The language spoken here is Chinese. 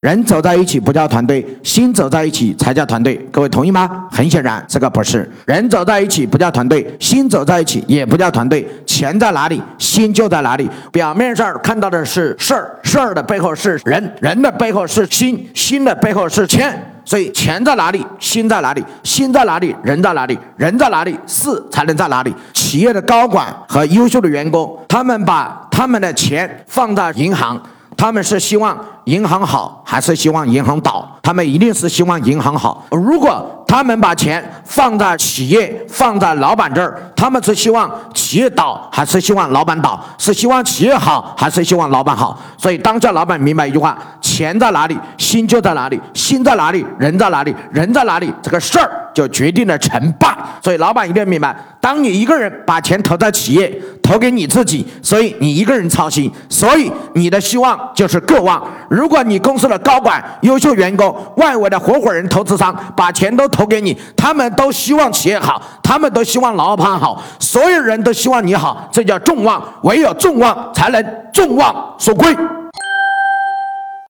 人走在一起不叫团队，心走在一起才叫团队。各位同意吗？很显然，这个不是。人走在一起不叫团队，心走在一起也不叫团队。钱在哪里，心就在哪里。表面上看到的是事儿，事儿的背后是人，人的背后是心，心的背后是钱。所以，钱在哪里，心在哪里，心在哪里，人在哪里，人在哪里，事才能在哪里。企业的高管和优秀的员工，他们把他们的钱放在银行。他们是希望银行好，还是希望银行倒？他们一定是希望银行好。如果他们把钱放在企业，放在老板这儿，他们是希望企业倒，还是希望老板倒？是希望企业好，还是希望老板好？所以，当下老板明白一句话：钱在哪里，心就在哪里；心在哪里，人在哪里；人在哪里，这个事儿就决定了成败。所以，老板一定要明白：当你一个人把钱投在企业，投给你自己，所以你一个人操心，所以你的希望。就是各望。如果你公司的高管、优秀员工、外围的合伙人、投资商把钱都投给你，他们都希望企业好，他们都希望老板好，所有人都希望你好，这叫众望。唯有众望，才能众望所归。